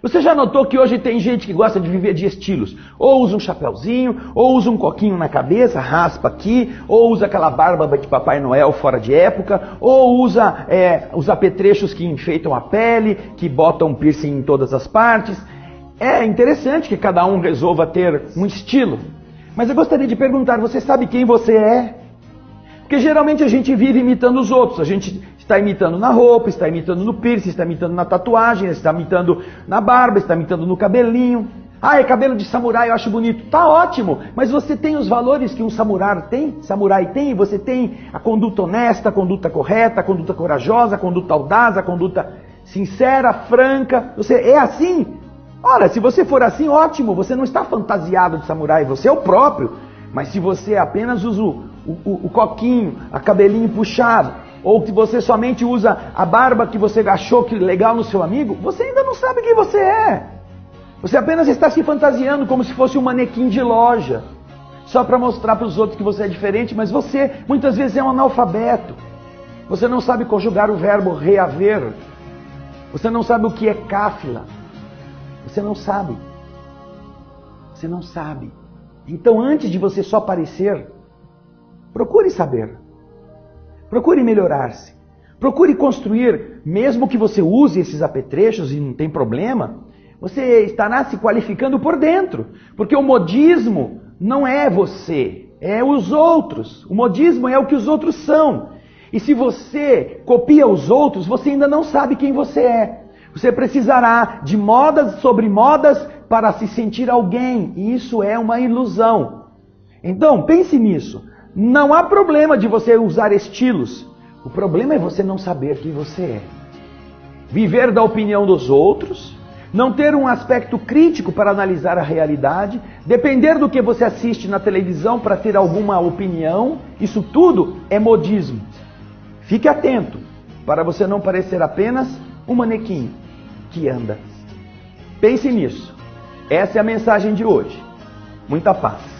Você já notou que hoje tem gente que gosta de viver de estilos? Ou usa um chapéuzinho, ou usa um coquinho na cabeça, raspa aqui, ou usa aquela barba de Papai Noel fora de época, ou usa é, os apetrechos que enfeitam a pele, que botam piercing em todas as partes. É interessante que cada um resolva ter um estilo. Mas eu gostaria de perguntar: você sabe quem você é? Porque geralmente a gente vive imitando os outros. A gente está imitando na roupa, está imitando no piercing, está imitando na tatuagem, está imitando na barba, está imitando no cabelinho. Ah, é cabelo de samurai, eu acho bonito. Tá ótimo, mas você tem os valores que um samurai tem? Samurai tem? Você tem a conduta honesta, a conduta correta, a conduta corajosa, a conduta audaz, a conduta sincera, franca. Você é assim? Ora, se você for assim, ótimo, você não está fantasiado de samurai, você é o próprio. Mas se você apenas usa o, o, o coquinho, a cabelinho puxado, ou que você somente usa a barba que você achou que legal no seu amigo, você ainda não sabe quem você é. Você apenas está se fantasiando como se fosse um manequim de loja, só para mostrar para os outros que você é diferente, mas você muitas vezes é um analfabeto. Você não sabe conjugar o verbo reaver. Você não sabe o que é cáfila. Você não sabe. Você não sabe. Então, antes de você só parecer, procure saber. Procure melhorar-se. Procure construir, mesmo que você use esses apetrechos e não tem problema, você estará se qualificando por dentro. Porque o modismo não é você, é os outros. O modismo é o que os outros são. E se você copia os outros, você ainda não sabe quem você é. Você precisará de modas sobre modas para se sentir alguém, e isso é uma ilusão. Então, pense nisso. Não há problema de você usar estilos. O problema é você não saber quem você é. Viver da opinião dos outros, não ter um aspecto crítico para analisar a realidade, depender do que você assiste na televisão para ter alguma opinião, isso tudo é modismo. Fique atento para você não parecer apenas um manequim que anda. Pense nisso. Essa é a mensagem de hoje. Muita paz.